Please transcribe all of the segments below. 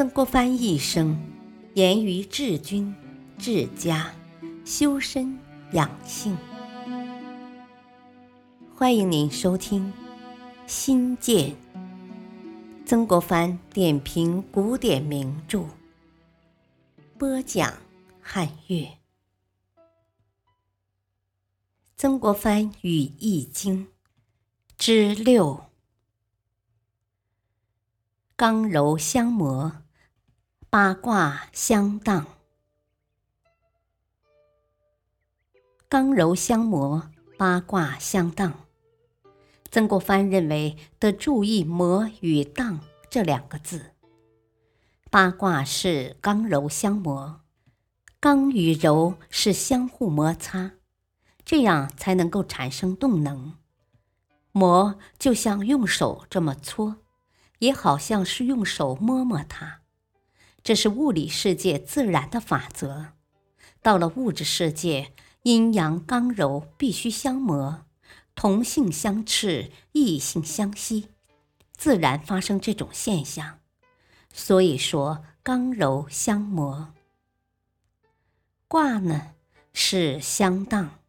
曾国藩一生严于治军、治家、修身养性。欢迎您收听《新建》曾国藩点评古典名著，播讲汉乐。曾国藩与易经之六。刚柔相磨，八卦相当。刚柔相磨，八卦相当。曾国藩认为得注意“磨”与“荡”这两个字。八卦是刚柔相磨，刚与柔是相互摩擦，这样才能够产生动能。磨就像用手这么搓。也好像是用手摸摸它，这是物理世界自然的法则。到了物质世界，阴阳刚柔必须相磨，同性相斥，异性相吸，自然发生这种现象。所以说刚柔相磨。卦呢是相当，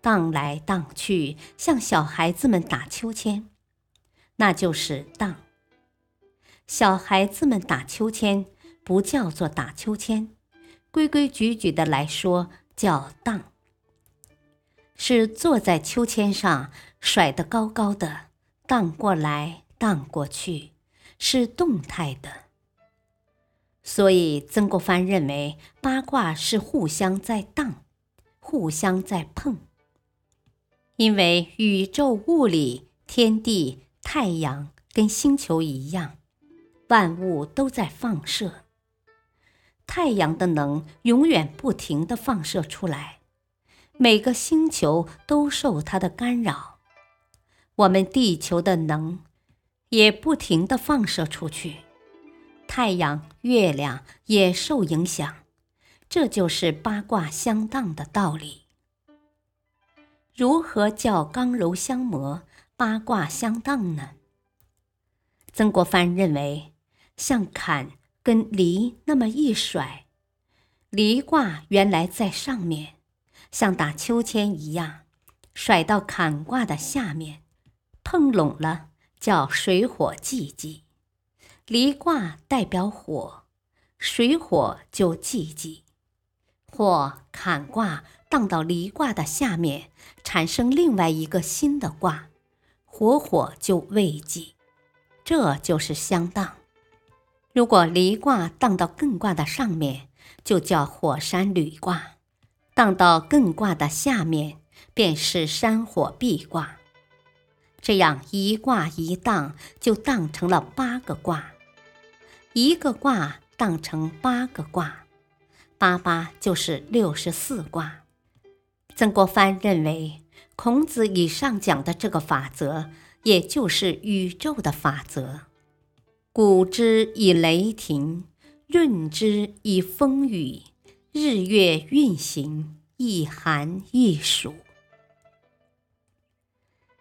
荡来荡去，像小孩子们打秋千，那就是荡。小孩子们打秋千不叫做打秋千，规规矩矩的来说叫荡。是坐在秋千上甩得高高的，荡过来荡过去，是动态的。所以曾国藩认为八卦是互相在荡，互相在碰。因为宇宙物理、天地、太阳跟星球一样。万物都在放射，太阳的能永远不停的放射出来，每个星球都受它的干扰，我们地球的能也不停的放射出去，太阳、月亮也受影响，这就是八卦相当的道理。如何叫刚柔相磨、八卦相当呢？曾国藩认为。像坎跟离那么一甩，离卦原来在上面，像打秋千一样，甩到坎卦的下面，碰拢了叫水火既济。离卦代表火，水火就既济，或坎卦荡到离卦的下面，产生另外一个新的卦，火火就未济，这就是相当。如果离卦荡到艮卦的上面，就叫火山履卦；荡到艮卦的下面，便是山火跸卦。这样一卦一荡，就荡成了八个卦。一个卦荡成八个卦，八八就是六十四卦。曾国藩认为，孔子以上讲的这个法则，也就是宇宙的法则。鼓之以雷霆，润之以风雨，日月运行，一寒一暑。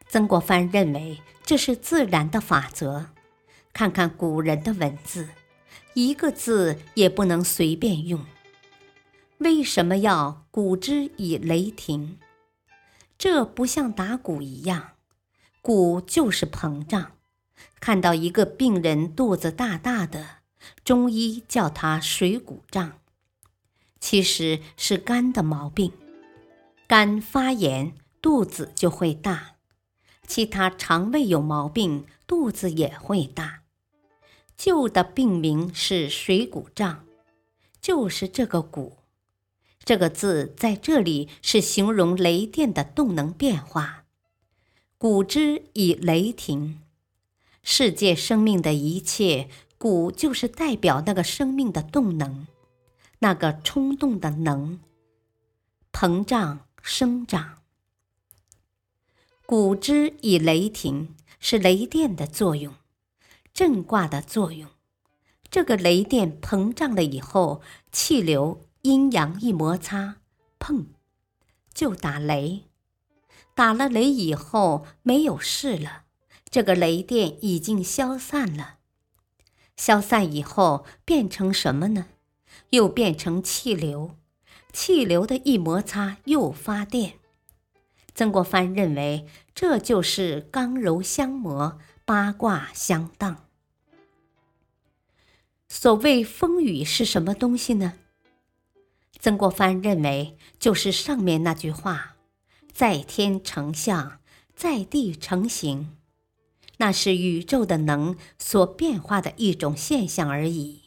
曾国藩认为这是自然的法则。看看古人的文字，一个字也不能随便用。为什么要鼓之以雷霆？这不像打鼓一样，鼓就是膨胀。看到一个病人肚子大大的，中医叫他水谷胀，其实是肝的毛病。肝发炎，肚子就会大；其他肠胃有毛病，肚子也会大。旧的病名是水谷胀，就是这个“谷”这个字在这里是形容雷电的动能变化。鼓之以雷霆。世界生命的一切，鼓就是代表那个生命的动能，那个冲动的能，膨胀生长。鼓之以雷霆，是雷电的作用，震卦的作用。这个雷电膨胀了以后，气流阴阳一摩擦，砰，就打雷。打了雷以后，没有事了。这个雷电已经消散了，消散以后变成什么呢？又变成气流，气流的一摩擦又发电。曾国藩认为，这就是刚柔相磨，八卦相当。所谓风雨是什么东西呢？曾国藩认为，就是上面那句话：“在天成象，在地成形”，那是宇宙的能所变化的一种现象而已。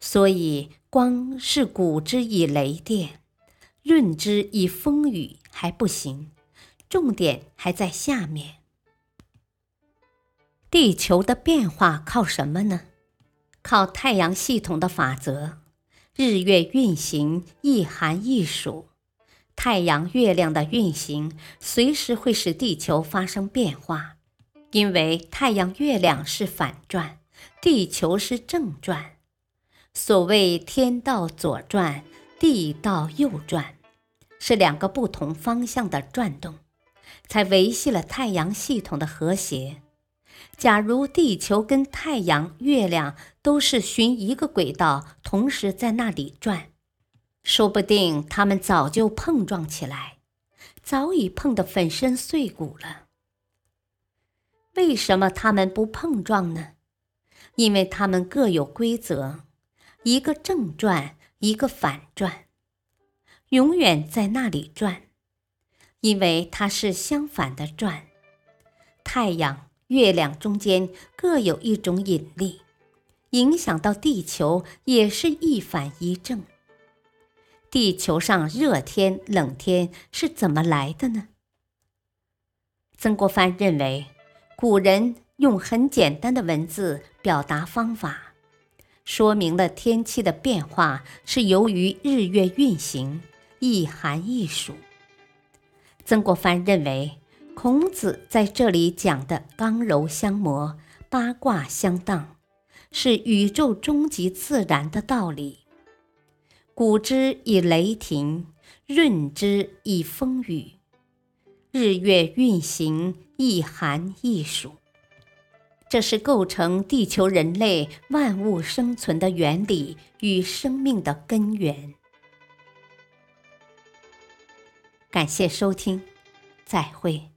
所以，光是古之以雷电，论之以风雨还不行，重点还在下面。地球的变化靠什么呢？靠太阳系统的法则，日月运行一寒一暑，太阳、月亮的运行随时会使地球发生变化，因为太阳、月亮是反转，地球是正转。所谓天道左转，地道右转，是两个不同方向的转动，才维系了太阳系统的和谐。假如地球跟太阳、月亮都是循一个轨道，同时在那里转，说不定它们早就碰撞起来，早已碰得粉身碎骨了。为什么它们不碰撞呢？因为它们各有规则，一个正转，一个反转，永远在那里转，因为它是相反的转。太阳。月亮中间各有一种引力，影响到地球也是一反一正。地球上热天冷天是怎么来的呢？曾国藩认为，古人用很简单的文字表达方法，说明了天气的变化是由于日月运行，一寒一暑。曾国藩认为。孔子在这里讲的刚柔相磨、八卦相当，是宇宙终极自然的道理。古之以雷霆，润之以风雨，日月运行，一寒一暑，这是构成地球人类万物生存的原理与生命的根源。感谢收听，再会。